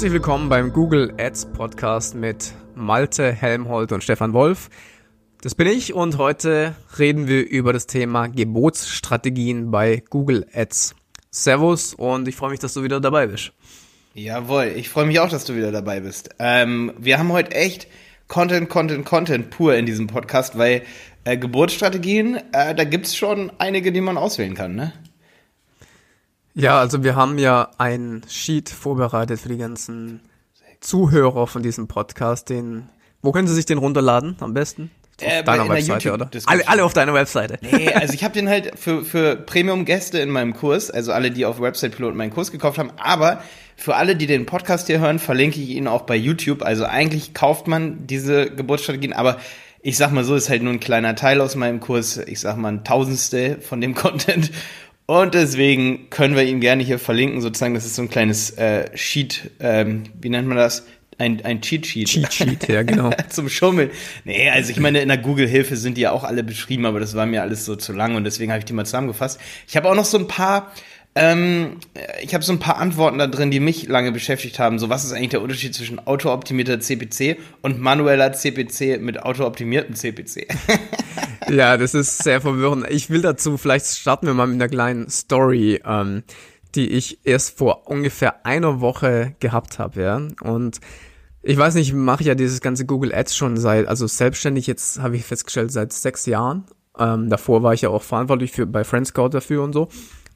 Herzlich willkommen beim Google Ads Podcast mit Malte Helmholt und Stefan Wolf. Das bin ich und heute reden wir über das Thema Gebotsstrategien bei Google Ads. Servus und ich freue mich, dass du wieder dabei bist. Jawohl, ich freue mich auch, dass du wieder dabei bist. Ähm, wir haben heute echt Content, Content, Content pur in diesem Podcast, weil äh, Geburtsstrategien, äh, da gibt's schon einige, die man auswählen kann, ne? Ja, also wir haben ja ein Sheet vorbereitet für die ganzen Zuhörer von diesem Podcast. Den, wo können sie sich den runterladen am besten? Auf äh, deiner Webseite, oder? Alle, alle auf deiner Webseite. Nee, also ich habe den halt für, für Premium-Gäste in meinem Kurs, also alle, die auf Website Pilot meinen Kurs gekauft haben, aber für alle, die den Podcast hier hören, verlinke ich ihn auch bei YouTube. Also eigentlich kauft man diese Geburtsstrategien, aber ich sag mal so, ist halt nur ein kleiner Teil aus meinem Kurs. Ich sag mal ein Tausendste von dem Content. Und deswegen können wir ihn gerne hier verlinken, sozusagen. Das ist so ein kleines äh, Sheet, ähm, wie nennt man das? Ein, ein Cheat Sheet. Cheat Sheet, ja, genau. Zum Schummeln. Nee, also ich meine, in der Google-Hilfe sind die ja auch alle beschrieben, aber das war mir alles so zu lang und deswegen habe ich die mal zusammengefasst. Ich habe auch noch so ein paar ähm, ich habe so ein paar Antworten da drin, die mich lange beschäftigt haben. So, was ist eigentlich der Unterschied zwischen autooptimierter CPC und manueller CPC mit autooptimiertem CPC? ja, das ist sehr verwirrend. Ich will dazu, vielleicht starten wir mal mit einer kleinen Story, ähm, die ich erst vor ungefähr einer Woche gehabt habe, ja. Und ich weiß nicht, ich mache ja dieses ganze Google Ads schon seit, also selbstständig jetzt habe ich festgestellt, seit sechs Jahren. Ähm, davor war ich ja auch verantwortlich für bei Friendscout dafür und so.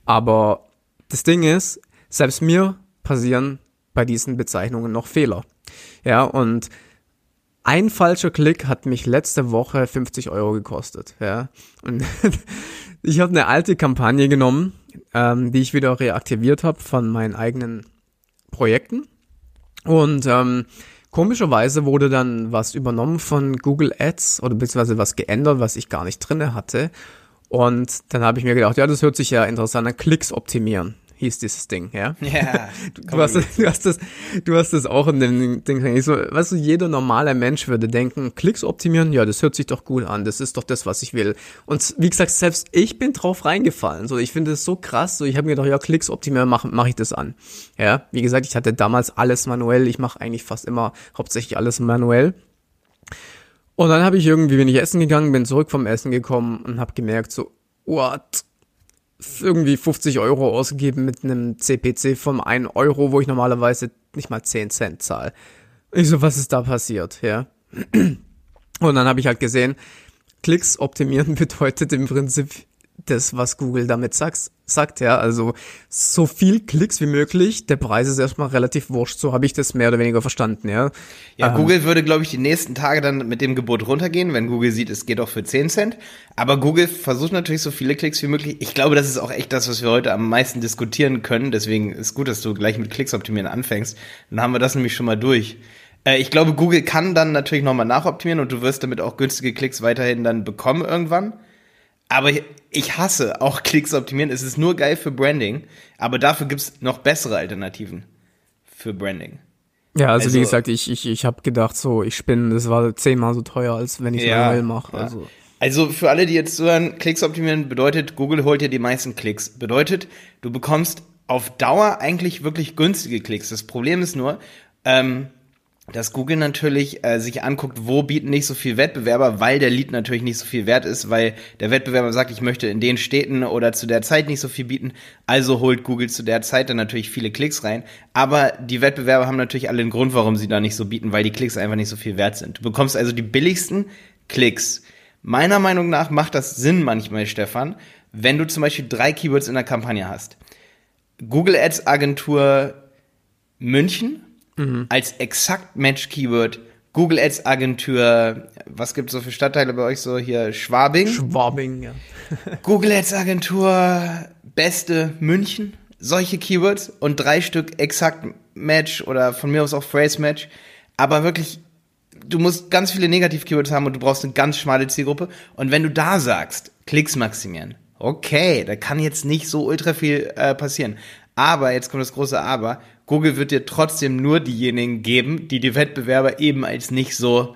Aber das Ding ist, selbst mir passieren bei diesen Bezeichnungen noch Fehler. Ja, und ein falscher Klick hat mich letzte Woche 50 Euro gekostet. Ja, und ich habe eine alte Kampagne genommen, ähm, die ich wieder reaktiviert habe von meinen eigenen Projekten. Und ähm, komischerweise wurde dann was übernommen von Google Ads oder beziehungsweise was geändert, was ich gar nicht drinne hatte. Und dann habe ich mir gedacht, ja, das hört sich ja interessant an, Klicks optimieren hieß dieses Ding, ja? Ja. Du, du, hast, das, du, hast das, du hast das auch in dem Ding. Ich so, weißt du, jeder normale Mensch würde denken, Klicks optimieren, ja, das hört sich doch gut an, das ist doch das, was ich will. Und wie gesagt, selbst ich bin drauf reingefallen. So, ich finde es so krass. So, ich habe mir gedacht, ja, Klicks optimieren, mache mach ich das an. Ja, wie gesagt, ich hatte damals alles manuell. Ich mache eigentlich fast immer hauptsächlich alles manuell. Und dann habe ich irgendwie, bin ich essen gegangen, bin zurück vom Essen gekommen und habe gemerkt, so, what? Irgendwie 50 Euro ausgegeben mit einem CPC von 1 Euro, wo ich normalerweise nicht mal 10 Cent zahle. Ich so, was ist da passiert, ja? Und dann habe ich halt gesehen, Klicks optimieren bedeutet im Prinzip das, was Google damit sagt, sagt, ja. Also so viel Klicks wie möglich, der Preis ist erstmal relativ wurscht, so habe ich das mehr oder weniger verstanden, ja. Ja, ähm, Google würde, glaube ich, die nächsten Tage dann mit dem Gebot runtergehen, wenn Google sieht, es geht auch für 10 Cent. Aber Google versucht natürlich so viele Klicks wie möglich. Ich glaube, das ist auch echt das, was wir heute am meisten diskutieren können. Deswegen ist gut, dass du gleich mit Klicks optimieren anfängst. Dann haben wir das nämlich schon mal durch. Äh, ich glaube, Google kann dann natürlich nochmal nachoptimieren und du wirst damit auch günstige Klicks weiterhin dann bekommen irgendwann. Aber ich hasse auch Klicks optimieren. Es ist nur geil für Branding, aber dafür gibt's noch bessere Alternativen für Branding. Ja, also, also wie gesagt, ich, ich, ich habe gedacht, so, ich spinne, das war zehnmal so teuer, als wenn ich ja, manuell mache. Ja. Also. also für alle, die jetzt zuhören, Klicks optimieren bedeutet, Google holt dir die meisten Klicks. Bedeutet, du bekommst auf Dauer eigentlich wirklich günstige Klicks. Das Problem ist nur, ähm, dass Google natürlich äh, sich anguckt, wo bieten nicht so viel Wettbewerber, weil der Lead natürlich nicht so viel wert ist, weil der Wettbewerber sagt, ich möchte in den Städten oder zu der Zeit nicht so viel bieten, also holt Google zu der Zeit dann natürlich viele Klicks rein. Aber die Wettbewerber haben natürlich alle einen Grund, warum sie da nicht so bieten, weil die Klicks einfach nicht so viel wert sind. Du bekommst also die billigsten Klicks. Meiner Meinung nach macht das Sinn manchmal, Stefan, wenn du zum Beispiel drei Keywords in der Kampagne hast. Google Ads Agentur München mhm. als exakt Match-Keyword Google Ads Agentur, was gibt's so für Stadtteile bei euch so hier? Schwabing? Schwabing, ja. Google Ads Agentur, beste München, solche Keywords und drei Stück exakt Match oder von mir aus auch Phrase Match. Aber wirklich, du musst ganz viele Negativ-Keywords haben und du brauchst eine ganz schmale Zielgruppe. Und wenn du da sagst, Klicks maximieren, okay, da kann jetzt nicht so ultra viel äh, passieren. Aber, jetzt kommt das große Aber, Google wird dir trotzdem nur diejenigen geben, die die Wettbewerber eben als nicht so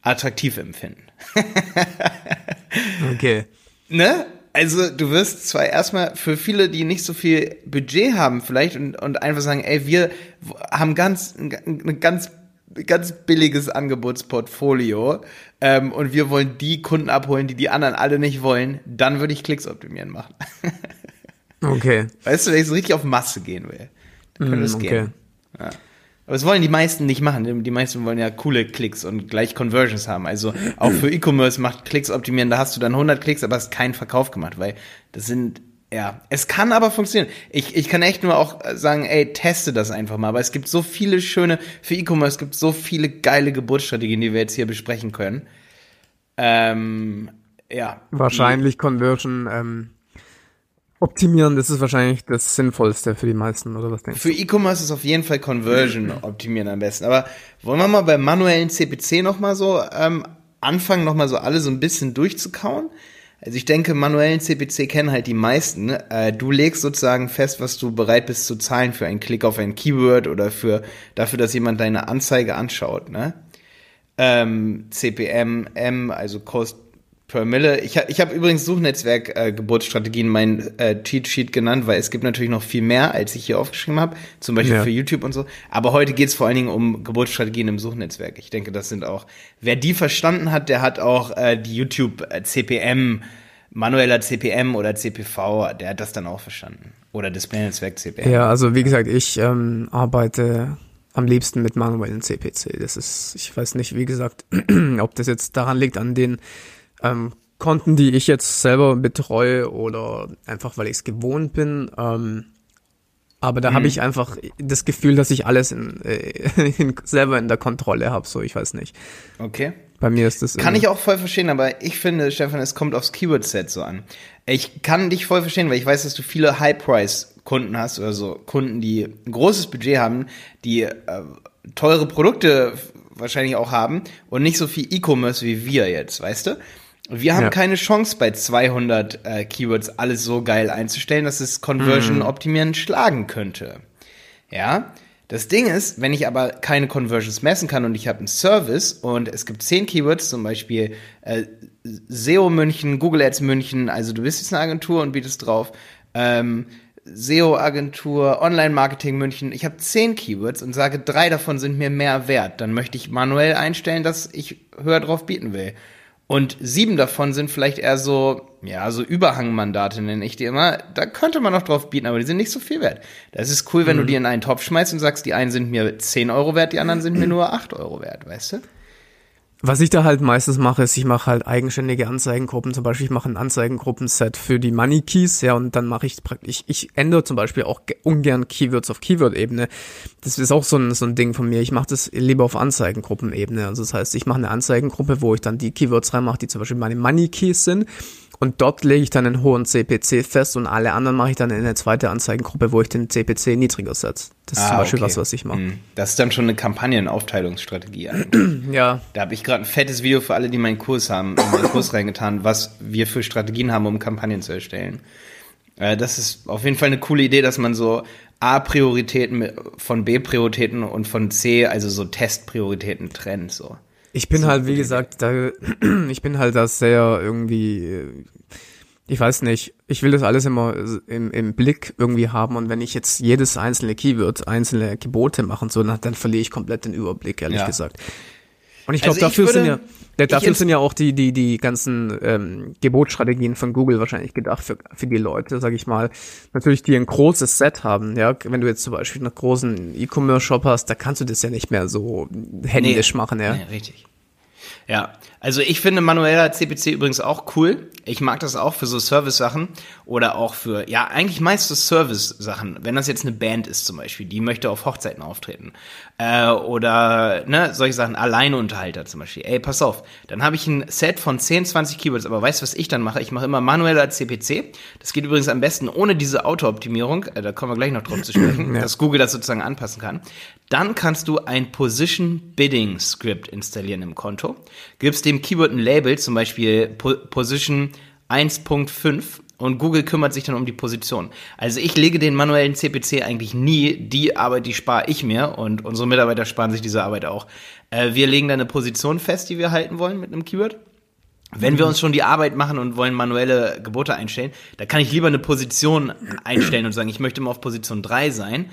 attraktiv empfinden. okay. Ne? Also du wirst zwar erstmal für viele, die nicht so viel Budget haben vielleicht und, und einfach sagen, ey, wir haben ganz, ein ganz, ganz billiges Angebotsportfolio ähm, und wir wollen die Kunden abholen, die die anderen alle nicht wollen, dann würde ich Klicks optimieren machen. okay. Weißt du, wenn ich so richtig auf Masse gehen will, dann könnte es Mm, okay. gehen. Ja. Aber das wollen die meisten nicht machen. Die meisten wollen ja coole Klicks und gleich Conversions haben. Also auch für E-Commerce macht Klicks optimieren. Da hast du dann 100 Klicks, aber hast keinen Verkauf gemacht, weil das sind, ja, es kann aber funktionieren. Ich, ich kann echt nur auch sagen, ey, teste das einfach mal. Aber es gibt so viele schöne, für E-Commerce gibt es so viele geile Geburtsstrategien, die wir jetzt hier besprechen können. Ähm, ja. Wahrscheinlich Conversion ähm, optimieren, das ist wahrscheinlich das Sinnvollste für die meisten, oder was denkst Für E-Commerce ist auf jeden Fall Conversion optimieren am besten. Aber wollen wir mal beim manuellen CPC nochmal so ähm, anfangen, nochmal so alle so ein bisschen durchzukauen? Also ich denke, manuellen CPC kennen halt die meisten. Äh, du legst sozusagen fest, was du bereit bist zu zahlen für einen Klick auf ein Keyword oder für dafür, dass jemand deine Anzeige anschaut. Ne? Ähm, CPM, M, also Cost per Mille. Ich, ich habe übrigens Suchnetzwerk äh, Geburtsstrategien mein äh, Cheat Sheet genannt, weil es gibt natürlich noch viel mehr, als ich hier aufgeschrieben habe, zum Beispiel Ja. für YouTube und so. Aber heute geht's vor allen Dingen um Geburtsstrategien im Suchnetzwerk. Ich denke, das sind auch, wer die verstanden hat, der hat auch äh, die YouTube äh, CPM, manueller CPM oder CPV, der hat das dann auch verstanden. Oder Displaynetzwerk CPM. Ja, also wie gesagt, ich ähm, arbeite am liebsten mit manuellen CPC. Das ist, ich weiß nicht, wie gesagt, ob das jetzt daran liegt, an den ähm, Konten, die ich jetzt selber betreue oder einfach, weil ich es gewohnt bin. Ähm, aber da habe ich einfach das Gefühl, dass ich alles in, äh, in, selber in der Kontrolle habe. So, ich weiß nicht. Okay. Bei mir ist das Kann ich auch voll verstehen, aber ich finde, Stefan, es kommt aufs Keyword-Set so an. Ich kann dich voll verstehen, weil ich weiß, dass du viele High-Price-Kunden hast oder so Kunden, die ein großes Budget haben, die äh, teure Produkte wahrscheinlich auch haben und nicht so viel E-Commerce wie wir jetzt, weißt du? Wir haben Ja. keine Chance bei 200 äh, Keywords alles so geil einzustellen, dass es Conversion optimieren schlagen könnte. Ja, das Ding ist, wenn ich aber keine Conversions messen kann und ich habe einen Service und es gibt zehn Keywords, zum Beispiel äh, SEO München, Google Ads München, also du bist jetzt eine Agentur und bietest drauf, ähm, SEO-Agentur, Online-Marketing München, ich habe zehn Keywords und sage, drei davon sind mir mehr wert, dann möchte ich manuell einstellen, dass ich höher drauf bieten will. Und sieben davon sind vielleicht eher so, ja, so Überhangmandate nenne ich die immer. Da könnte man noch drauf bieten, aber die sind nicht so viel wert. Das ist cool, wenn du die in einen Topf schmeißt und sagst, die einen sind mir 10 Euro wert, die anderen sind mir nur 8 Euro wert, weißt du? Was ich da halt meistens mache, ist, ich mache halt eigenständige Anzeigengruppen. Zum Beispiel, ich mache ein Anzeigengruppenset für die Money Keys, ja, und dann mache ich praktisch, ich ändere zum Beispiel auch ge- ungern Keywords auf Keyword-Ebene. Das ist auch so ein, so ein Ding von mir. Ich mache das lieber auf Anzeigengruppenebene. Also das heißt, ich mache eine Anzeigengruppe, wo ich dann die Keywords reinmache, die zum Beispiel meine Money Keys sind. Und dort lege ich dann einen hohen CPC fest und alle anderen mache ich dann in eine zweite Anzeigengruppe, wo ich den CPC niedriger setze. Das ist zum Beispiel okay. was, was ich mache. Hm. Das ist dann schon eine Kampagnenaufteilungsstrategie eigentlich. Ja, Da habe ich gerade ein fettes Video für alle, die meinen Kurs haben, in meinen Kurs reingetan, was wir für Strategien haben, um Kampagnen zu erstellen. Äh, das ist auf jeden Fall eine coole Idee, dass man so A-Prioritäten von B-Prioritäten und von C, also so Testprioritäten trennt. So. Ich bin So halt, wie gesagt, da, ich bin halt da sehr irgendwie, äh, ich weiß nicht, ich will das alles immer im, im Blick irgendwie haben und wenn ich jetzt jedes einzelne Keyword, einzelne Gebote machen so, dann, dann verliere ich komplett den Überblick, ehrlich Ja. gesagt. Und ich glaube, Also dafür sind würde- ja, ja, dafür sind ja auch die, die, die ganzen ähm, Gebotsstrategien von Google wahrscheinlich gedacht für, für die Leute, sag ich mal. Natürlich, die ein großes Set haben, ja. Wenn du jetzt zum Beispiel einen großen E-Commerce-Shop hast, da kannst du das ja nicht mehr so händisch machen, ja. Nee, richtig. Ja, also ich finde manueller CPC übrigens auch cool. Ich mag das auch für so Service-Sachen oder auch für, ja, eigentlich meistens Service-Sachen. Wenn das jetzt eine Band ist zum Beispiel, die möchte auf Hochzeiten auftreten. Äh, oder, ne, solche Sachen, Alleinunterhalter zum Beispiel. Ey, pass auf, dann habe ich ein Set von 10, 20 Keywords, aber weißt du, was ich dann mache? Ich mache immer manueller CPC. Das geht übrigens am besten ohne diese Auto-Optimierung. Äh, da kommen wir gleich noch drauf zu sprechen, dass Google das sozusagen anpassen kann. Dann kannst du ein Position Bidding Script installieren im Konto. Gibst dem Keyword ein Label, zum Beispiel po Position 1.5 und Google kümmert sich dann um die Position. Also ich lege den manuellen CPC eigentlich nie. Die Arbeit, die spare ich mir und unsere Mitarbeiter sparen sich diese Arbeit auch. Äh, wir legen dann eine Position fest, die wir halten wollen mit einem Keyword. Wenn wir uns schon die Arbeit machen und wollen manuelle Gebote einstellen, da kann ich lieber eine Position einstellen und sagen, ich möchte mal auf Position 3 sein,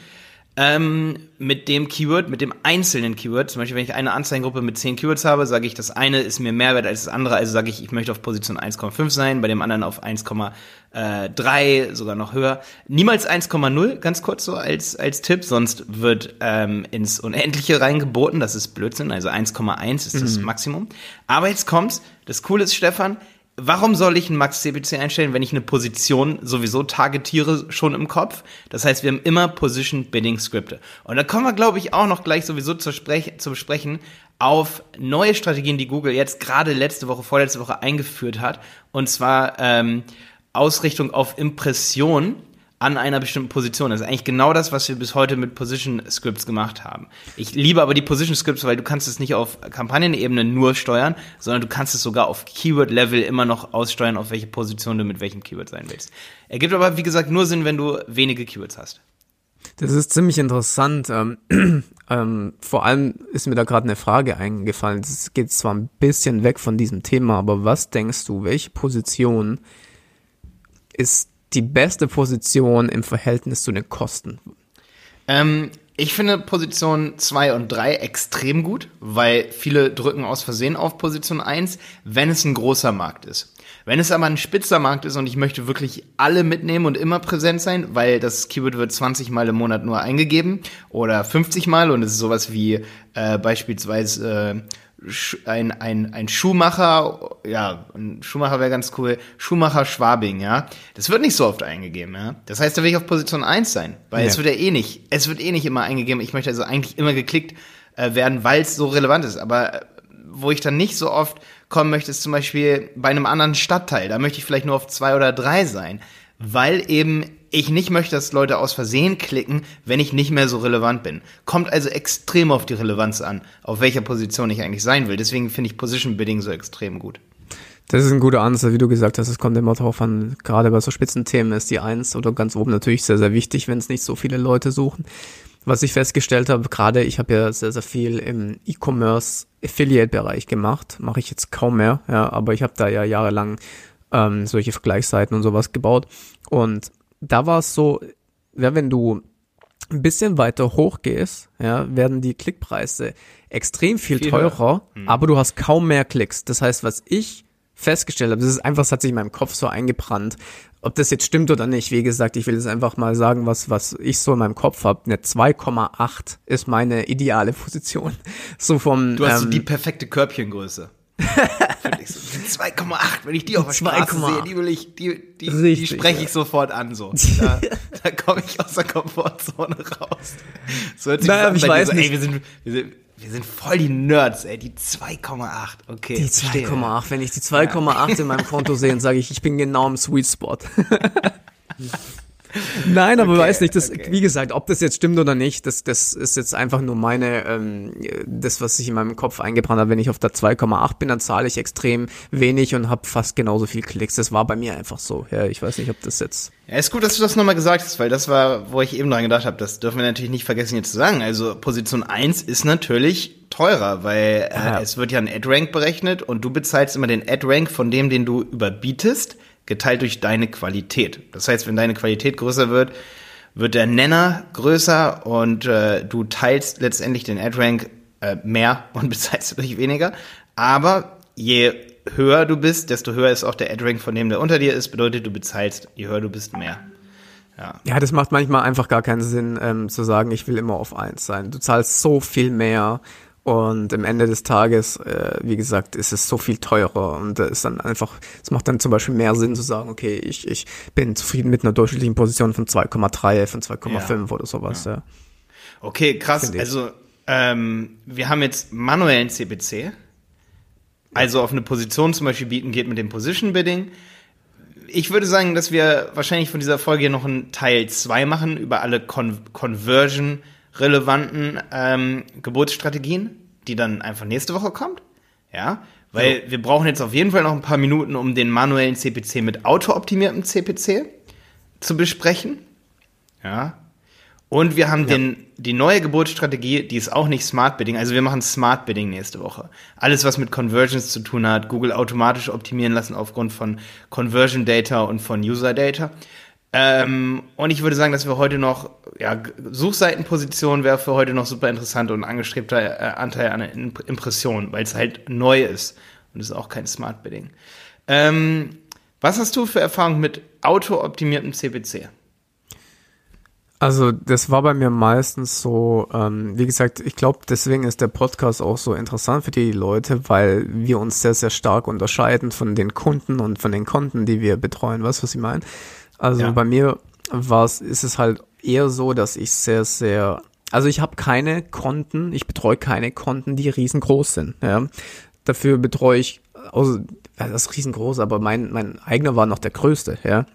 ähm, mit dem Keyword, mit dem einzelnen Keyword. Zum Beispiel, wenn ich eine Anzeigengruppe mit 10 Keywords habe, sage ich, das eine ist mir mehr wert als das andere. Also sage ich, ich möchte auf Position 1,5 sein, bei dem anderen auf 1,3, sogar noch höher. Niemals 1,0, ganz kurz so als, als Tipp, sonst wird ähm, ins Unendliche reingeboten. Das ist Blödsinn. Also 1,1 ist das mhm. Maximum. Aber jetzt kommt's. Das Coole ist, Stefan, warum soll ich einen Max CPC einstellen, wenn ich eine Position sowieso targetiere schon im Kopf? Das heißt, wir haben immer Position Bidding Skripte. Und da kommen wir, glaube ich, auch noch gleich sowieso zu, sprech zu besprechen auf neue Strategien, die Google jetzt gerade letzte Woche, vorletzte Woche eingeführt hat. Und zwar ähm, Ausrichtung auf Impression an einer bestimmten Position. Das ist eigentlich genau das, was wir bis heute mit Position Scripts gemacht haben. Ich liebe aber die Position Scripts, weil du kannst es nicht auf Kampagnenebene nur steuern, sondern du kannst es sogar auf Keyword-Level immer noch aussteuern, auf welche Position du mit welchem Keyword sein willst. Ergibt aber, wie gesagt, nur Sinn, wenn du wenige Keywords hast. Das ist ziemlich interessant. Ähm, ähm, vor allem ist mir da gerade eine Frage eingefallen. Es geht zwar ein bisschen weg von diesem Thema, aber was denkst du, welche Position ist die beste Position im Verhältnis zu den Kosten? Ähm, ich finde Position 2 und 3 extrem gut, weil viele drücken aus Versehen auf Position 1, wenn es ein großer Markt ist. Wenn es aber ein spitzer Markt ist und ich möchte wirklich alle mitnehmen und immer präsent sein, weil das Keyword wird 20 Mal im Monat nur eingegeben oder 50 Mal und es ist sowas wie äh, beispielsweise äh, ein, ein, ein Schuhmacher, ja, ein Schuhmacher wäre ganz cool, Schuhmacher Schwabing, ja. Das wird nicht so oft eingegeben, ja. Das heißt, da will ich auf Position 1 sein, weil ja. es wird ja eh nicht, es wird eh nicht immer eingegeben. Ich möchte also eigentlich immer geklickt äh, werden, weil es so relevant ist. Aber äh, wo ich dann nicht so oft kommen möchte, ist zum Beispiel bei einem anderen Stadtteil. Da möchte ich vielleicht nur auf zwei oder drei sein, weil eben ich nicht möchte, dass Leute aus Versehen klicken, wenn ich nicht mehr so relevant bin. Kommt also extrem auf die Relevanz an, auf welcher Position ich eigentlich sein will. Deswegen finde ich Position Bidding so extrem gut. Das ist ein guter Ansatz, wie du gesagt hast, es kommt immer darauf an, gerade bei so Spitzenthemen ist die Eins oder ganz oben natürlich sehr, sehr wichtig, wenn es nicht so viele Leute suchen. Was ich festgestellt habe, gerade ich habe ja sehr, sehr viel im E-Commerce Affiliate-Bereich gemacht, mache ich jetzt kaum mehr, ja, aber ich habe da ja jahrelang ähm, solche Vergleichsseiten und sowas gebaut und da war es so, ja, wenn du ein bisschen weiter hoch gehst, ja, werden die Klickpreise extrem viel, viel teurer, mhm. aber du hast kaum mehr Klicks. Das heißt, was ich festgestellt habe, das ist einfach, das hat sich in meinem Kopf so eingebrannt. Ob das jetzt stimmt oder nicht, wie gesagt, ich will jetzt einfach mal sagen, was, was ich so in meinem Kopf habe. Eine 2,8 ist meine ideale Position. So vom. Du hast ähm, so die perfekte Körbchengröße. 2,8, wenn ich die auf der Straße sehe, die will ich, die, die, Richtig, die spreche ich sofort an, so. Da, da komme ich aus der Komfortzone raus. So hört sich naja, ich weiß so, nicht. Ey, wir sind, wir sind, wir sind voll die Nerds, ey, die 2,8, okay. Die 2,8, wenn ich die 2,8 ja. in meinem Konto sehe, dann sage ich, ich bin genau im Sweet Spot. Nein, aber okay, weiß nicht, das, okay. wie gesagt, ob das jetzt stimmt oder nicht, das, das ist jetzt einfach nur meine, ähm, das, was sich in meinem Kopf eingebrannt hat. Wenn ich auf der 2,8 bin, dann zahle ich extrem wenig und habe fast genauso viel Klicks. Das war bei mir einfach so. Ja, ich weiß nicht, ob das jetzt. Ja, ist gut, dass du das nochmal gesagt hast, weil das war, wo ich eben dran gedacht habe, das dürfen wir natürlich nicht vergessen jetzt zu sagen. Also Position 1 ist natürlich teurer, weil äh, ja. es wird ja ein Ad-Rank berechnet und du bezahlst immer den Ad-Rank von dem, den du überbietest geteilt durch deine Qualität. Das heißt, wenn deine Qualität größer wird, wird der Nenner größer und äh, du teilst letztendlich den Ad-Rank äh, mehr und bezahlst dadurch weniger. Aber je höher du bist, desto höher ist auch der Ad-Rank von dem, der unter dir ist. Bedeutet, du bezahlst, je höher du bist, mehr. Ja. ja, das macht manchmal einfach gar keinen Sinn, ähm, zu sagen, ich will immer auf eins sein. Du zahlst so viel mehr und am Ende des Tages, äh, wie gesagt, ist es so viel teurer und äh, ist dann einfach, es macht dann zum Beispiel mehr Sinn zu sagen, okay, ich, ich bin zufrieden mit einer durchschnittlichen Position von 2,3, von 2,5 ja. oder sowas. Ja. ja. Okay, krass. Also ähm, wir haben jetzt manuellen CPC. Also auf eine Position zum Beispiel bieten geht mit dem Position Bidding. Ich würde sagen, dass wir wahrscheinlich von dieser Folge noch einen Teil 2 machen über alle Con Conversion relevanten ähm, Geburtsstrategien, die dann einfach nächste Woche kommt. Ja, weil so. wir brauchen jetzt auf jeden Fall noch ein paar Minuten, um den manuellen CPC mit autooptimiertem CPC zu besprechen. Ja. Und wir haben ja. den die neue Geburtsstrategie, die ist auch nicht Smart Bidding. Also wir machen Smart Bidding nächste Woche. Alles, was mit Conversions zu tun hat, Google automatisch optimieren lassen aufgrund von Conversion Data und von User Data. Ähm, und ich würde sagen, dass wir heute noch, ja, Suchseitenposition wäre für heute noch super interessant und angestrebter äh, Anteil an Impressionen, weil es halt neu ist. Und es ist auch kein Smart Bidding. Ähm, was hast du für Erfahrung mit auto-optimiertem CPC? Also das war bei mir meistens so, ähm, wie gesagt, ich glaube, deswegen ist der Podcast auch so interessant für die Leute, weil wir uns sehr, sehr stark unterscheiden von den Kunden und von den Konten, die wir betreuen. Weißt du, was ich meine? Also ja. bei mir war es, ist es halt eher so, dass ich sehr, sehr, also ich habe keine Konten, ich betreue keine Konten, die riesengroß sind. Ja. Dafür betreue ich, also das ist riesengroß, aber mein, mein eigener war noch der größte, ja.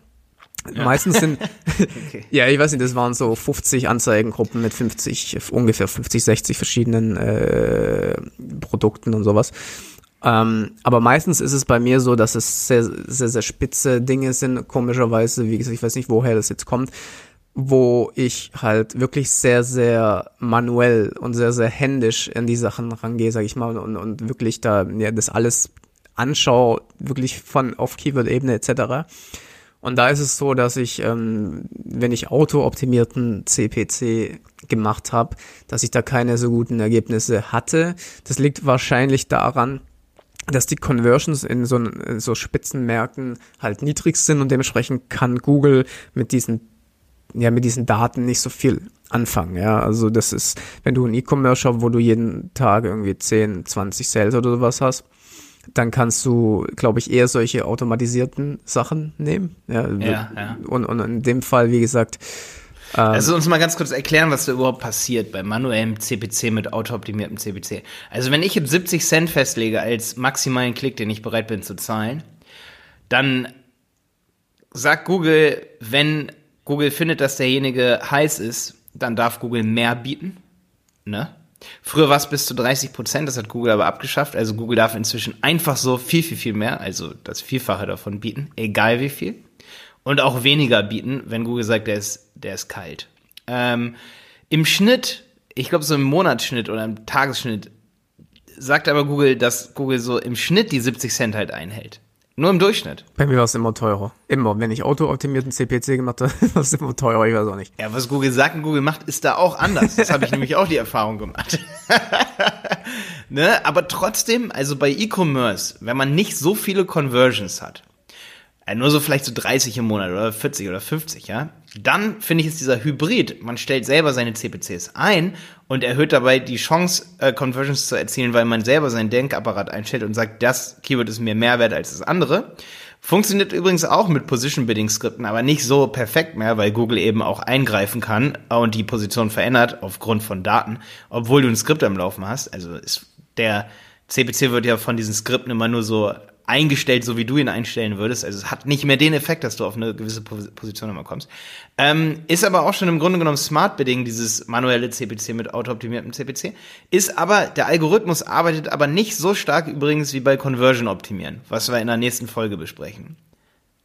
Ja. Meistens sind, okay. ja, ich weiß nicht, das waren so 50 Anzeigengruppen mit 50, ungefähr 50, 60 verschiedenen äh, Produkten und sowas. Ähm, aber meistens ist es bei mir so, dass es sehr, sehr, sehr spitze Dinge sind, komischerweise, wie gesagt, ich weiß nicht, woher das jetzt kommt, wo ich halt wirklich sehr, sehr manuell und sehr, sehr händisch in die Sachen rangehe, sag ich mal, und, und wirklich da ja, das alles anschaue, wirklich von auf Keyword-Ebene etc. Und da ist es so, dass ich, ähm, wenn ich auto-optimierten CPC gemacht habe, dass ich da keine so guten Ergebnisse hatte. Das liegt wahrscheinlich daran, dass die Conversions in so, in so Spitzenmärkten halt niedrig sind und dementsprechend kann Google mit diesen ja mit diesen Daten nicht so viel anfangen, ja. Also das ist, wenn du ein E-Commerce Shop, wo du jeden Tag irgendwie 10, 20 Sales oder sowas hast, dann kannst du, glaube ich, eher solche automatisierten Sachen nehmen. Ja, ja, ja. Und, und in dem Fall, wie gesagt. Ähm, also uns mal ganz kurz erklären, was da überhaupt passiert bei manuellem CPC mit autooptimiertem CPC. Also wenn ich jetzt 70 Cent festlege als maximalen Klick, den ich bereit bin zu zahlen, dann sagt Google, wenn Google findet, dass derjenige heiß ist, dann darf Google mehr bieten. Ne? Früher war es bis zu 30 Prozent, das hat Google aber abgeschafft. Also Google darf inzwischen einfach so viel, viel, viel mehr, also das Vielfache davon bieten, egal wie viel. Und auch weniger bieten, wenn Google sagt, der ist, der ist kalt. Ähm, Im Schnitt, ich glaube so im Monatsschnitt oder im Tagesschnitt, sagt aber Google, dass Google so im Schnitt die 70 Cent halt einhält. Nur im Durchschnitt. Bei mir war es immer teurer. Immer. Wenn ich auto-optimierten CPC gemacht habe, war es immer teurer. Ich weiß auch nicht. Ja, was Google sagt und Google macht, ist da auch anders. Das habe ich nämlich auch die Erfahrung gemacht. ne? Aber trotzdem, also bei E-Commerce, wenn man nicht so viele Conversions hat, nur so vielleicht so 30 im Monat oder 40 oder 50, ja, dann finde ich es dieser Hybrid. Man stellt selber seine CPCs ein und erhöht dabei die Chance, äh, Conversions zu erzielen, weil man selber seinen Denkapparat einstellt und sagt, das Keyword ist mir mehr wert als das andere. Funktioniert übrigens auch mit Position Bidding Skripten, aber nicht so perfekt mehr, weil Google eben auch eingreifen kann und die Position verändert aufgrund von Daten, obwohl du ein Skript am Laufen hast. Also ist der CPC wird ja von diesen Skripten immer nur so eingestellt, so wie du ihn einstellen würdest. Also es hat nicht mehr den Effekt, dass du auf eine gewisse Position immer kommst. Ähm, ist aber auch schon im Grunde genommen Smart Bidding, dieses manuelle CPC mit autooptimiertem CPC. Ist aber, der Algorithmus arbeitet aber nicht so stark übrigens wie bei Conversion optimieren, was wir in der nächsten Folge besprechen.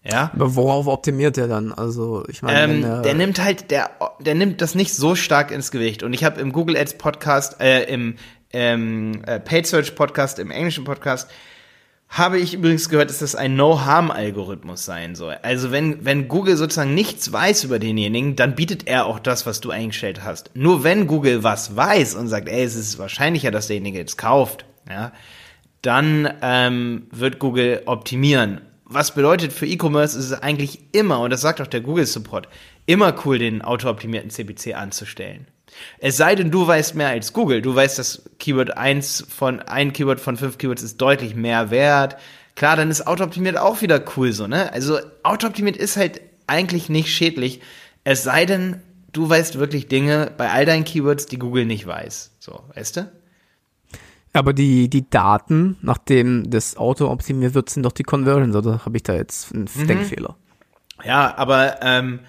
Ja. Aber worauf optimiert er dann? Also ich meine, ähm, der, der nimmt halt, der, der nimmt das nicht so stark ins Gewicht. Und ich habe im Google Ads Podcast, äh, im ähm, äh, Paid Search Podcast, im englischen Podcast habe ich übrigens gehört, dass das ein No-Harm-Algorithmus sein soll. Also wenn, wenn Google sozusagen nichts weiß über denjenigen, dann bietet er auch das, was du eingestellt hast. Nur wenn Google was weiß und sagt, ey, es ist wahrscheinlicher, dass derjenige jetzt kauft, ja, dann ähm, wird Google optimieren. Was bedeutet für E-Commerce ist es eigentlich immer, und das sagt auch der Google Support, immer cool, den auto-optimierten CPC anzustellen. Es sei denn, du weißt mehr als Google. Du weißt, dass Keyword 1 von, ein Keyword von fünf Keywords ist deutlich mehr wert. Klar, dann ist autooptimiert auch wieder cool so, ne? Also, autooptimiert ist halt eigentlich nicht schädlich. Es sei denn, du weißt wirklich Dinge bei all deinen Keywords, die Google nicht weiß. So, weißt du? Aber die, die Daten, nachdem das Auto optimiert wird, sind doch die Conversions, oder habe ich da jetzt einen mhm. Denkfehler? Ja, aber ähm,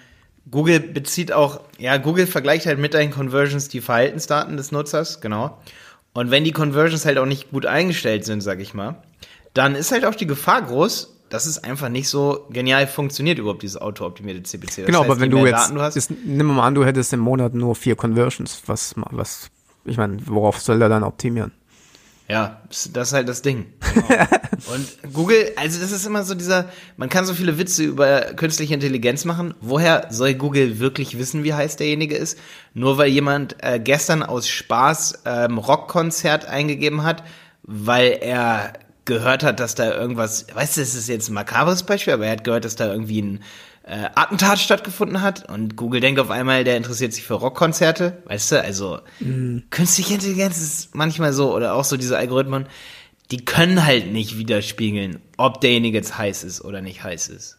Google bezieht auch, ja, Google vergleicht halt mit deinen Conversions die Verhaltensdaten des Nutzers, genau. Und wenn die Conversions halt auch nicht gut eingestellt sind, sag ich mal, dann ist halt auch die Gefahr groß, dass es einfach nicht so genial funktioniert, überhaupt dieses autooptimierte CPC. Das genau, heißt, aber wenn du jetzt, Daten du hast, ist, nimm mal an, du hättest im Monat nur vier Conversions, was, was, ich meine, worauf soll der dann optimieren? Ja, das ist halt das Ding. Genau. Und Google, also das ist immer so dieser, man kann so viele Witze über künstliche Intelligenz machen. Woher soll Google wirklich wissen, wie heiß derjenige ist? Nur weil jemand äh, gestern aus Spaß ähm, Rockkonzert eingegeben hat, weil er gehört hat, dass da irgendwas, weißt du, das ist jetzt ein makabres Beispiel, aber er hat gehört, dass da irgendwie ein äh, Attentat stattgefunden hat und Google denkt auf einmal, der interessiert sich für Rockkonzerte, weißt du, also künstliche Intelligenz ist manchmal so oder auch so diese Algorithmen, die können halt nicht widerspiegeln, ob derjenige jetzt heiß ist oder nicht heiß ist.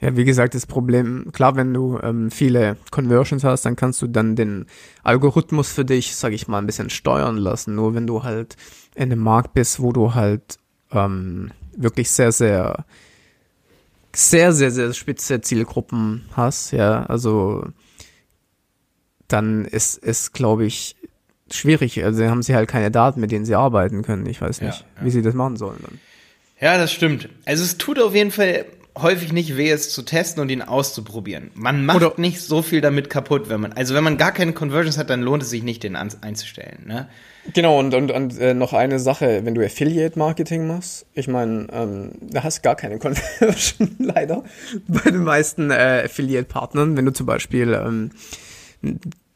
Ja, wie gesagt, das Problem, klar, wenn du ähm, viele Conversions hast, dann kannst du dann den Algorithmus für dich, sag ich mal, ein bisschen steuern lassen. Nur wenn du halt in einem Markt bist, wo du halt ähm, wirklich sehr, sehr, sehr, sehr, sehr spitze Zielgruppen hast, ja, also dann ist es, glaube ich, schwierig. Also haben sie halt keine Daten, mit denen sie arbeiten können. Ich weiß nicht, Ja, ja. wie sie das machen sollen dann. Ja, das stimmt. Also es tut auf jeden Fall häufig nicht weh, es zu testen und ihn auszuprobieren. Man macht Oder- nicht so viel damit kaputt, wenn man, also wenn man gar keine Conversions hat, dann lohnt es sich nicht, den an, einzustellen, ne? Genau, und, und, und äh, noch eine Sache, wenn du Affiliate-Marketing machst, ich meine, ähm, da hast gar keine Conversion, leider, bei den meisten äh, Affiliate-Partnern. Wenn du zum Beispiel, ähm,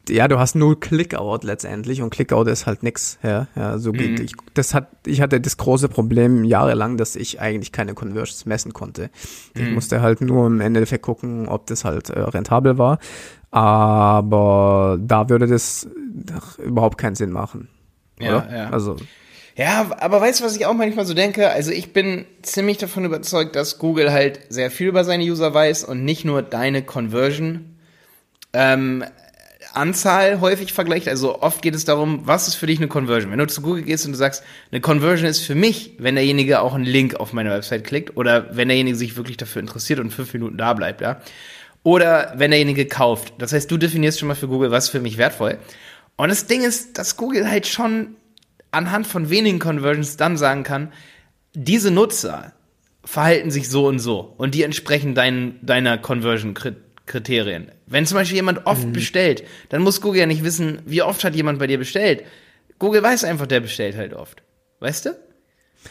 ja, du hast null Clickout letztendlich und Clickout ist halt nix, ja, ja, so geht, ich, das hat, ich hatte das große Problem jahrelang, dass ich eigentlich keine Conversions messen konnte. Ich musste halt nur im Endeffekt gucken, ob das halt äh, rentabel war, aber da würde das doch überhaupt keinen Sinn machen. Ja, oder? ja. Also, Ja, aber weißt du, was ich auch manchmal so denke? Also ich bin ziemlich davon überzeugt, dass Google halt sehr viel über seine User weiß und nicht nur deine Conversion ähm, Anzahl häufig vergleicht. Also oft geht es darum, was ist für dich eine Conversion? Wenn du zu Google gehst und du sagst, eine Conversion ist für mich, wenn derjenige auch einen Link auf meine Website klickt oder wenn derjenige sich wirklich dafür interessiert und fünf Minuten da bleibt, ja. Oder wenn derjenige kauft. Das heißt, du definierst schon mal für Google, was für mich wertvoll. Und das Ding ist, dass Google halt schon anhand von wenigen Conversions dann sagen kann, diese Nutzer verhalten sich so und so und die entsprechen dein, deiner Conversion-Kriterien. Wenn zum Beispiel jemand oft Mhm. bestellt, dann muss Google ja nicht wissen, wie oft hat jemand bei dir bestellt. Google weiß einfach, der bestellt halt oft. Weißt du?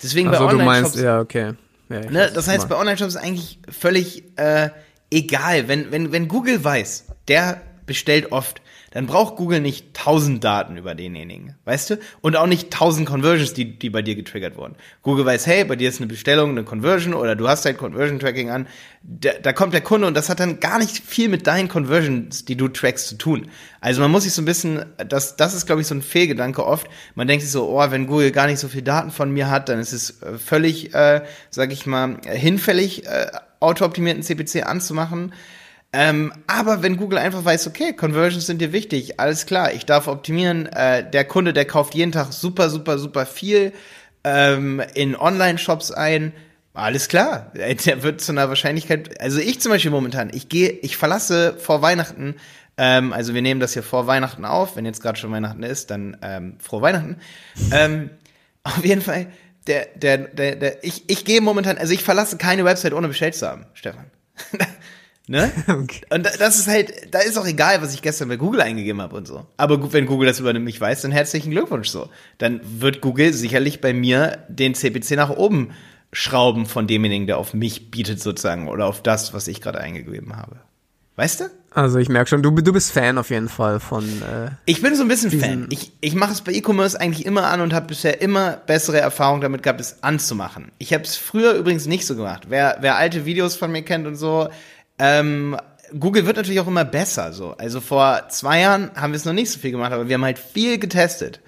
Deswegen also bei du meinst, Online-Shops ja, okay. Ja, Ne, das heißt, du bei Online-Shops ist eigentlich völlig äh, egal. Wenn, wenn, wenn Google weiß, der bestellt oft, dann braucht Google nicht tausend Daten über denjenigen, weißt du? Und auch nicht tausend Conversions, die, die bei dir getriggert wurden. Google weiß, hey, bei dir ist eine Bestellung, eine Conversion oder du hast halt Conversion-Tracking an. Da, da kommt der Kunde und das hat dann gar nicht viel mit deinen Conversions, die du trackst, zu tun. Also man muss sich so ein bisschen, das, das ist, glaube ich, so ein Fehlgedanke oft. Man denkt sich so, oh, wenn Google gar nicht so viel Daten von mir hat, dann ist es äh, völlig, äh, sag ich mal, hinfällig, äh, autooptimierten CPC anzumachen. Ähm, aber wenn Google einfach weiß, okay, Conversions sind dir wichtig, alles klar, ich darf optimieren, äh, der Kunde, der kauft jeden Tag super, super, super viel ähm, in Online-Shops ein, alles klar, äh, der wird zu einer Wahrscheinlichkeit, also ich zum Beispiel momentan, ich gehe, ich verlasse vor Weihnachten, ähm, also wir nehmen das hier vor Weihnachten auf, wenn jetzt gerade schon Weihnachten ist, dann ähm, frohe Weihnachten. Ähm, auf jeden Fall, der, der, der, der, ich, ich gehe momentan, also ich verlasse keine Website ohne bestellt zu haben, Stefan. ne? Okay. Und da- das ist halt, da ist auch egal, was ich gestern bei Google eingegeben habe und so. Aber gu- wenn Google das über mich weiß, dann herzlichen Glückwunsch so. Dann wird Google sicherlich bei mir den CPC nach oben schrauben von demjenigen, der auf mich bietet sozusagen oder auf das, was ich gerade eingegeben habe. Weißt du? Also ich merke schon, du, du bist Fan auf jeden Fall von äh, Ich bin so ein bisschen Fan. Ich, ich mache es bei E-Commerce eigentlich immer an und habe bisher immer bessere Erfahrungen damit gehabt, es anzumachen. Ich habe es früher übrigens nicht so gemacht. Wer, wer alte Videos von mir kennt und so, ähm, Google wird natürlich auch immer besser. So. Also vor zwei Jahren haben wir es noch nicht so viel gemacht, aber wir haben halt viel getestet.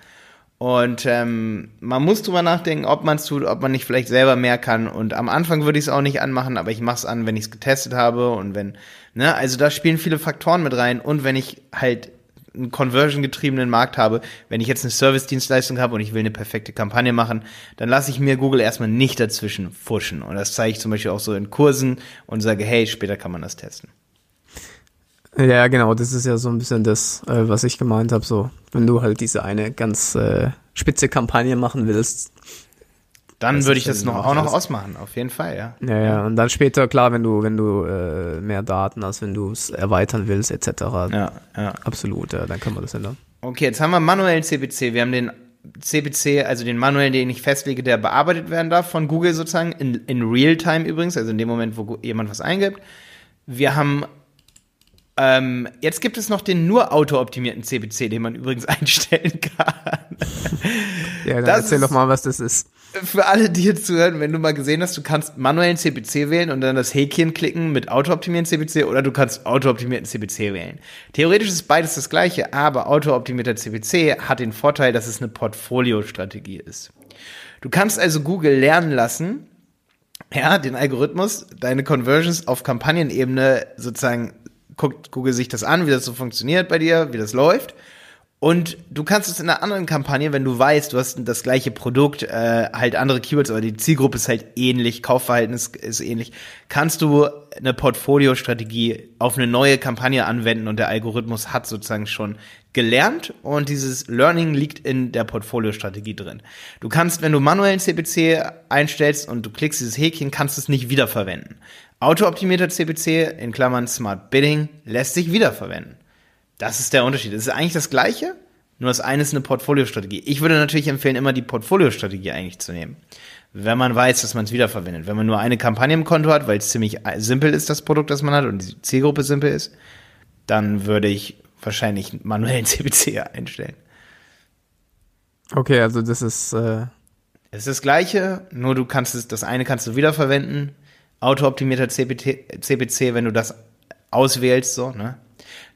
Und ähm, man muss drüber nachdenken, ob man es tut, ob man nicht vielleicht selber mehr kann. Und am Anfang würde ich es auch nicht anmachen, aber ich mache es an, wenn ich es getestet habe und wenn, ne, also da spielen viele Faktoren mit rein. Und wenn ich halt einen conversion-getriebenen Markt habe, wenn ich jetzt eine Service-Dienstleistung habe und ich will eine perfekte Kampagne machen, dann lasse ich mir Google erstmal nicht dazwischen fuschen. Und das zeige ich zum Beispiel auch so in Kursen und sage, hey, später kann man das testen. Ja, genau, das ist ja so ein bisschen das, äh, was ich gemeint habe. So, wenn du halt diese eine ganz äh, spitze Kampagne machen willst, Dann Das würde ich das noch, auch noch ausmachen, auf jeden Fall, ja. Ja, ja, und dann später, klar, wenn du, wenn du äh, mehr Daten hast, wenn du es erweitern willst, etc. Ja, ja. Absolut, ja, dann kann man das ändern. Okay, jetzt haben wir manuellen CPC. Wir haben den CPC, also den manuellen, den ich festlege, der bearbeitet werden darf von Google sozusagen, in, in Real-Time übrigens, also in dem Moment, wo jemand was eingibt. Wir haben, ähm, jetzt gibt es noch den nur auto-optimierten CPC, den man übrigens einstellen kann. Ja, dann Das erzähl doch mal, was das ist. Für alle, die jetzt zuhören, wenn du mal gesehen hast, du kannst manuellen CPC wählen und dann das Häkchen klicken mit auto-optimierten CPC oder du kannst auto-optimierten CPC wählen. Theoretisch ist beides das gleiche, aber auto-optimierter CPC hat den Vorteil, dass es eine Portfolio-Strategie ist. Du kannst also Google lernen lassen, ja, den Algorithmus, deine Conversions auf Kampagnenebene sozusagen guckt Google sich das an, wie das so funktioniert bei dir, wie das läuft. Und du kannst es in einer anderen Kampagne, wenn du weißt, du hast das gleiche Produkt, äh, halt andere Keywords, aber die Zielgruppe ist halt ähnlich, Kaufverhalten ist, ist ähnlich, kannst du eine Portfolio-Strategie auf eine neue Kampagne anwenden und der Algorithmus hat sozusagen schon gelernt und dieses Learning liegt in der Portfolio-Strategie drin. Du kannst, wenn du manuellen CPC einstellst und du klickst dieses Häkchen, kannst du es nicht wiederverwenden. Auto-optimierter CPC, in Klammern Smart Bidding, lässt sich wiederverwenden. Das ist der Unterschied. Es ist eigentlich das Gleiche, nur das eine ist eine Portfoliostrategie. Ich würde natürlich empfehlen, immer die Portfoliostrategie eigentlich zu nehmen. Wenn man weiß, dass man es wiederverwendet. Wenn man nur eine Kampagne im Konto hat, weil es ziemlich simpel ist, das Produkt, das man hat und die Zielgruppe simpel ist, dann würde ich wahrscheinlich manuellen CPC einstellen. Okay, also das ist, äh, Es ist das Gleiche, nur du kannst es, das eine kannst du wiederverwenden. Auto-optimierter CPT, CPC, wenn du das auswählst, so, ne?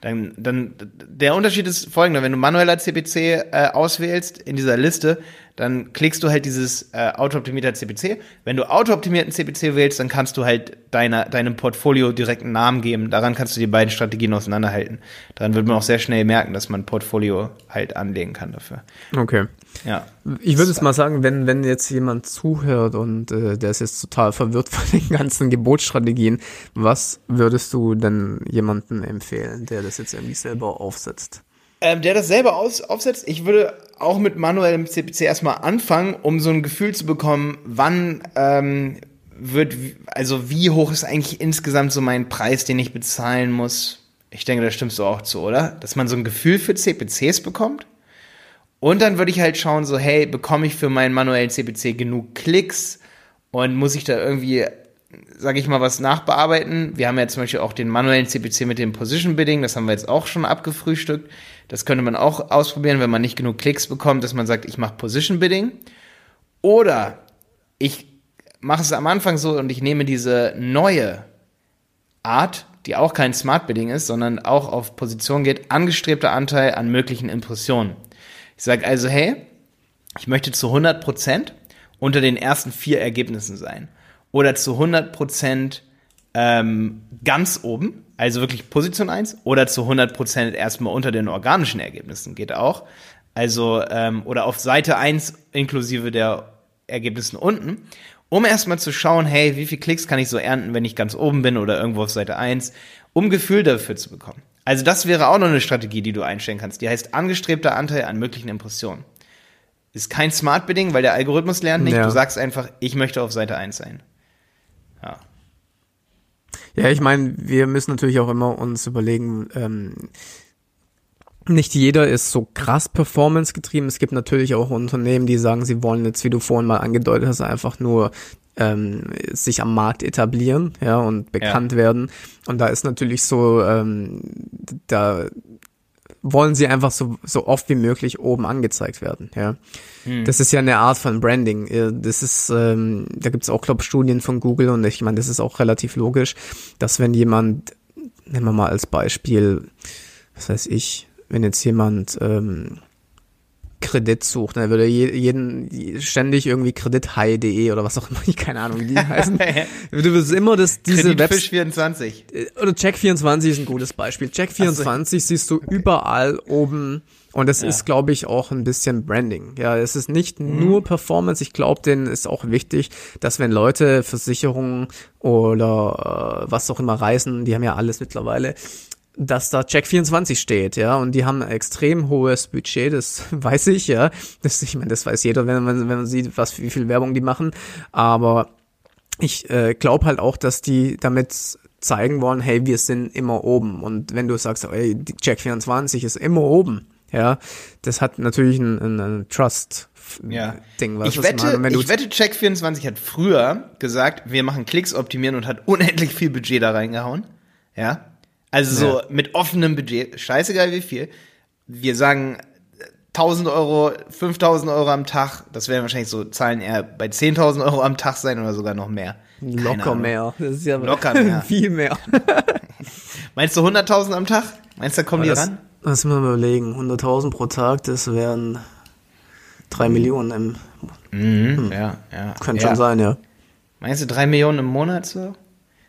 Dann, dann, der Unterschied ist folgender, wenn du manueller CPC äh, auswählst in dieser Liste, dann klickst du halt dieses äh, auto-optimierter CPC. Wenn du auto-optimierten CPC wählst, dann kannst du halt deiner, deinem Portfolio direkt einen Namen geben. Daran kannst du die beiden Strategien auseinanderhalten. Daran wird man auch sehr schnell merken, dass man ein Portfolio halt anlegen kann dafür. okay. Ja. Ich würde es mal sagen, wenn, wenn jetzt jemand zuhört und äh, der ist jetzt total verwirrt von den ganzen Gebotsstrategien, was würdest du denn jemandem empfehlen, der das jetzt irgendwie selber aufsetzt? Ähm, der das selber aus, aufsetzt. Ich würde auch mit manuellem CPC erstmal anfangen, um so ein Gefühl zu bekommen, wann ähm, wird, also wie hoch ist eigentlich insgesamt so mein Preis, den ich bezahlen muss. Ich denke, da stimmst du auch zu, oder? Dass man so ein Gefühl für CPCs bekommt. Und dann würde ich halt schauen, so, hey, bekomme ich für meinen manuellen CPC genug Klicks und muss ich da irgendwie, sage ich mal, was nachbearbeiten? Wir haben ja zum Beispiel auch den manuellen CPC mit dem Position Bidding, das haben wir jetzt auch schon abgefrühstückt. Das könnte man auch ausprobieren, wenn man nicht genug Klicks bekommt, dass man sagt, ich mache Position Bidding. Oder ich mache es am Anfang so und ich nehme diese neue Art, die auch kein Smart Bidding ist, sondern auch auf Position geht, angestrebter Anteil an möglichen Impressionen. Ich sage also, hey, ich möchte zu 100% unter den ersten vier Ergebnissen sein. Oder zu 100% ähm, ganz oben, also wirklich Position 1, oder zu 100% erstmal unter den organischen Ergebnissen, geht auch. Also, ähm, oder auf Seite 1 inklusive der Ergebnissen unten, um erstmal zu schauen, hey, wie viel Klicks kann ich so ernten, wenn ich ganz oben bin oder irgendwo auf Seite 1, um Gefühl dafür zu bekommen. Also das wäre auch noch eine Strategie, die du einstellen kannst. Die heißt angestrebter Anteil an möglichen Impressionen. Ist kein Smart Bidding, weil der Algorithmus lernt nicht. Ja. Du sagst einfach, ich möchte auf Seite 1 sein. Ja. Ja, ich meine, wir müssen natürlich auch immer uns überlegen, ähm, nicht jeder ist so krass performance getrieben. Es gibt natürlich auch Unternehmen, die sagen, sie wollen jetzt, wie du vorhin mal angedeutet hast, einfach nur ähm, sich am Markt etablieren, ja, und bekannt werden. Und da ist natürlich so, ähm, da wollen sie einfach so, so oft wie möglich oben angezeigt werden, ja. Das ist ja eine Art von Branding. Das ist, ähm, da gibt's auch, glaube Studien von Google und ich meine, das ist auch relativ logisch, dass wenn jemand, nehmen wir mal als Beispiel, was weiß ich, wenn jetzt jemand ähm, Kredit sucht, dann würde je, jeden ständig irgendwie kredithai.de oder was auch immer, ich keine Ahnung, wie die heißen. Du wirst immer das, diese Kreditfisch 24. oder Check24 ist ein gutes Beispiel. Check24 siehst du überall oben und das ist, glaube ich, auch ein bisschen Branding. Ja, es ist nicht nur Performance. Ich glaube, denen ist auch wichtig, dass wenn Leute Versicherungen oder äh, was auch immer reisen, die haben ja alles mittlerweile, dass da Check24 steht, ja, und die haben ein extrem hohes Budget, das weiß ich, ja. Das, ich meine, das weiß jeder, wenn man, wenn man sieht, was, wie viel Werbung die machen. Aber ich äh, glaube halt auch, dass die damit zeigen wollen, hey, wir sind immer oben. Und wenn du sagst, ey, Check24 ist immer oben, ja, das hat natürlich ein, ein, ein Trust. Ja. Ding, ich wette, ich, ich wette, Check24 hat früher gesagt, wir machen Klicks optimieren und hat unendlich viel Budget da reingehauen. Ja. Also so mit offenem Budget, scheißegal wie viel. Wir sagen 1000 Euro, 5000 Euro am Tag, das werden wahrscheinlich so Zahlen eher bei 10.000 Euro am Tag sein oder sogar noch mehr. Keine Locker Ahnung. mehr. Das ist ja Locker mehr. viel mehr. Meinst du 100.000 am Tag? Meinst du, da kommen Aber die das, ran? Lass mal überlegen. 100.000 pro Tag, das wären 3 Millionen im. Mhm, hm. Ja, ja. Könnte ja. schon sein, ja. Meinst du 3 Millionen im Monat so?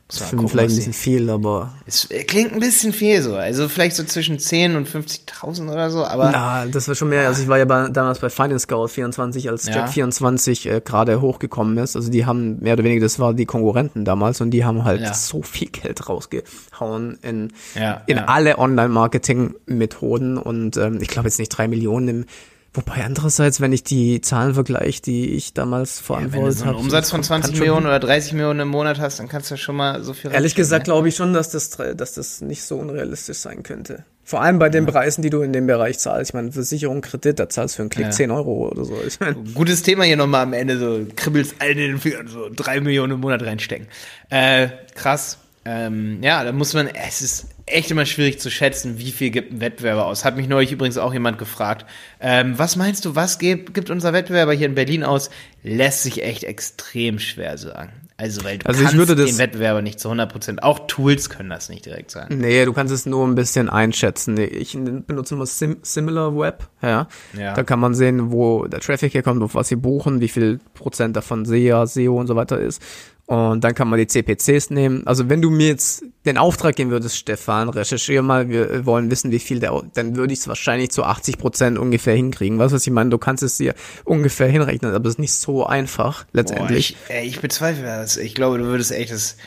Das ist vielleicht ein bisschen viel, aber. Es klingt ein bisschen viel so. Also vielleicht so zwischen 10 und 50.000 oder so, aber. Na, das war schon mehr. Also ich war ja bei, damals bei Finance Scout 24, als ja. Jack 24 äh, gerade hochgekommen ist. Also die haben mehr oder weniger, das war die Konkurrenten damals und die haben halt ja. so viel Geld rausgehauen in, ja, in alle Online-Marketing-Methoden und ähm, ich glaube jetzt nicht drei Millionen im Wobei andererseits, wenn ich die Zahlen vergleiche, die ich damals verantwortet habe. Ja, wenn du so einen hab, Umsatz von 20 Millionen oder 30 Millionen im Monat hast, dann kannst du schon mal so viel Ehrlich gesagt ne? glaube ich schon, dass das, dass das nicht so unrealistisch sein könnte. Vor allem bei den ja. Preisen, die du in dem Bereich zahlst. Ich meine, Versicherung, Kredit, da zahlst du für einen Klick ja. 10 Euro oder so. Ich mein, Gutes Thema hier nochmal am Ende, so kribbelst all in den Fingern, so drei Millionen im Monat reinstecken. Äh, krass. Ähm, ja, da muss man, es ist echt immer schwierig zu schätzen, wie viel gibt ein Wettbewerber aus. Hat mich neulich übrigens auch jemand gefragt. Ähm, was meinst du, was gibt, gibt unser Wettbewerber hier in Berlin aus? Lässt sich echt extrem schwer sagen. Also, weil du also kannst ich würde den Wettbewerber nicht zu 100 Prozent, auch Tools können das nicht direkt sagen. Nee, du kannst es nur ein bisschen einschätzen. Ich benutze immer Sim Similar Web, ja. ja. Da kann man sehen, wo der Traffic herkommt, auf was sie buchen, wie viel Prozent davon SEA, SEO und so weiter ist. Und dann kann man die CPCs nehmen. Also wenn du mir jetzt den Auftrag geben würdest, Stefan, recherchiere mal, wir wollen wissen, wie viel der, dann würde ich es wahrscheinlich zu 80 Prozent ungefähr hinkriegen. Weißt du, was ich meine? Du kannst es dir ungefähr hinrechnen, aber es ist nicht so einfach, letztendlich. Boah, ich, ey, ich bezweifle das. Ich glaube, du würdest echt das,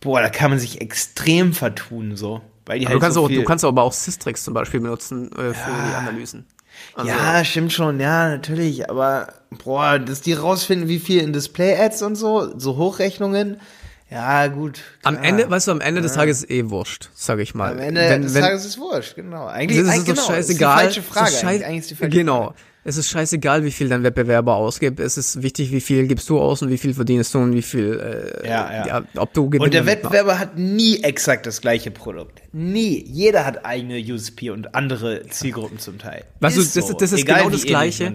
boah, da kann man sich extrem vertun, so. Weil die halt du, kannst so auch, du kannst aber auch Systrix zum Beispiel benutzen äh, für ja. die Analysen. Also, ja, stimmt schon, ja, natürlich, aber boah, dass die rausfinden, wie viel in Display-Ads und so, so Hochrechnungen, ja, gut. Klar. Am Ende, weißt du, am Ende ja. des Tages ist eh wurscht, sag ich mal. Am Ende wenn, des wenn, Tages ist wurscht, genau. Eigentlich, ist es genau, scheißegal. Ist die falsche Frage. Ist eigentlich. eigentlich ist die falsche genau. Frage. Es ist scheißegal, wie viel dein Wettbewerber ausgibt. Es ist wichtig, wie viel gibst du aus und wie viel verdienst du und wie viel, äh, ja, ja. ja ob du gewinnst. Und der Wettbewerber hat nie exakt das gleiche Produkt. Nie. Jeder hat eigene USP und andere Zielgruppen zum Teil. Weißt ist du, das, so. das ist Egal, genau das Gleiche.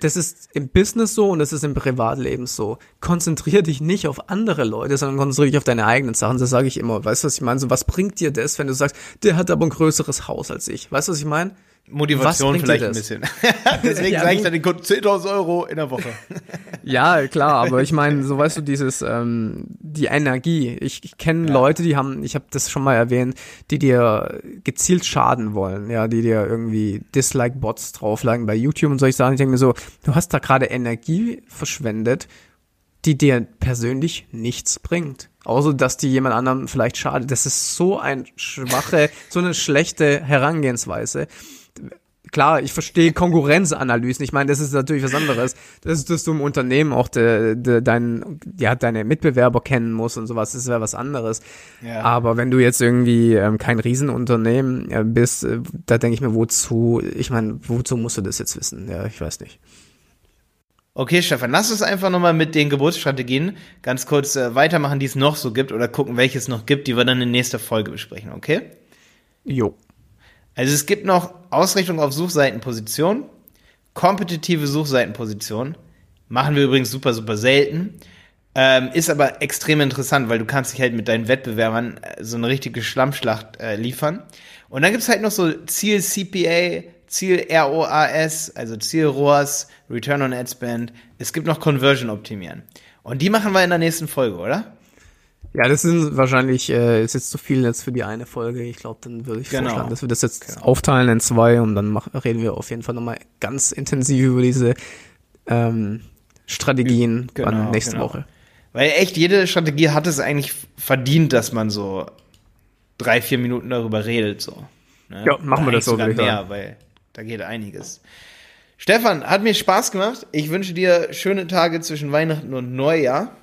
Das ist im Business so und das ist im Privatleben so. Konzentrier dich nicht auf andere Leute, sondern konzentriere dich auf deine eigenen Sachen. Das sage ich immer. Weißt du, was ich meine? So, was bringt dir das, wenn du sagst, der hat aber ein größeres Haus als ich? Weißt du, was ich meine? Motivation vielleicht ein bisschen. Deswegen ja, sage ich dann den Kunden 10.000 Euro in der Woche. ja, klar, aber ich meine, so weißt du, dieses, ähm, die Energie. Ich, ich kenne ja. Leute, die haben, ich habe das schon mal erwähnt, die dir gezielt schaden wollen, ja, die dir irgendwie Dislike-Bots drauflagen bei YouTube und solche Sachen. Ich denke mir so, du hast da gerade Energie verschwendet, die dir persönlich nichts bringt. Außer, dass die jemand anderem vielleicht schadet. Das ist so ein schwache, so eine schlechte Herangehensweise klar, ich verstehe Konkurrenzanalysen. Ich meine, das ist natürlich was anderes. Das ist, dass du im Unternehmen auch de, de, dein, ja, deine Mitbewerber kennen musst und sowas. Das wäre was anderes. Ja. Aber wenn du jetzt irgendwie ähm, kein Riesenunternehmen äh, bist, äh, da denke ich mir, wozu, ich meine, wozu musst du das jetzt wissen? Ja, ich weiß nicht. Okay, Stefan, lass uns einfach nochmal mit den Geburtsstrategien ganz kurz äh, weitermachen, die es noch so gibt oder gucken, welche es noch gibt, die wir dann in nächster Folge besprechen, okay? Jo. Also es gibt noch Ausrichtung auf Suchseitenposition, kompetitive Suchseitenposition. Machen wir übrigens super, super selten. Ähm, ist aber extrem interessant, weil du kannst dich halt mit deinen Wettbewerbern äh, so eine richtige Schlammschlacht äh, liefern. Und dann gibt's halt noch so Ziel CPA, Ziel ROAS, also Ziel ROAS, Return on Ad Spend. Es gibt noch Conversion optimieren. Und die machen wir in der nächsten Folge, oder? Ja, das sind wahrscheinlich, äh, ist jetzt zu viel jetzt für die eine Folge. Ich glaube, dann würde ich genau. vorschlagen, dass wir das jetzt genau. aufteilen in zwei und dann mach, reden wir auf jeden Fall nochmal ganz intensiv über diese ähm, Strategien genau, an nächste genau. Woche. Weil echt jede Strategie hat es eigentlich verdient, dass man so drei, vier Minuten darüber redet. So. Ne? Ja, machen wir das so. Sogar mehr, weil da geht einiges. Stefan, hat mir Spaß gemacht. Ich wünsche dir schöne Tage zwischen Weihnachten und Neujahr.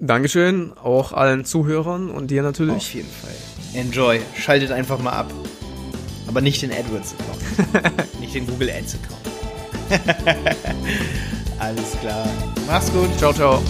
Dankeschön, auch allen Zuhörern und dir natürlich. Auf jeden Fall. Enjoy. Schaltet einfach mal ab. Aber nicht den AdWords-Account. nicht den Google Ads-Account. Alles klar. Mach's gut. Ciao, ciao.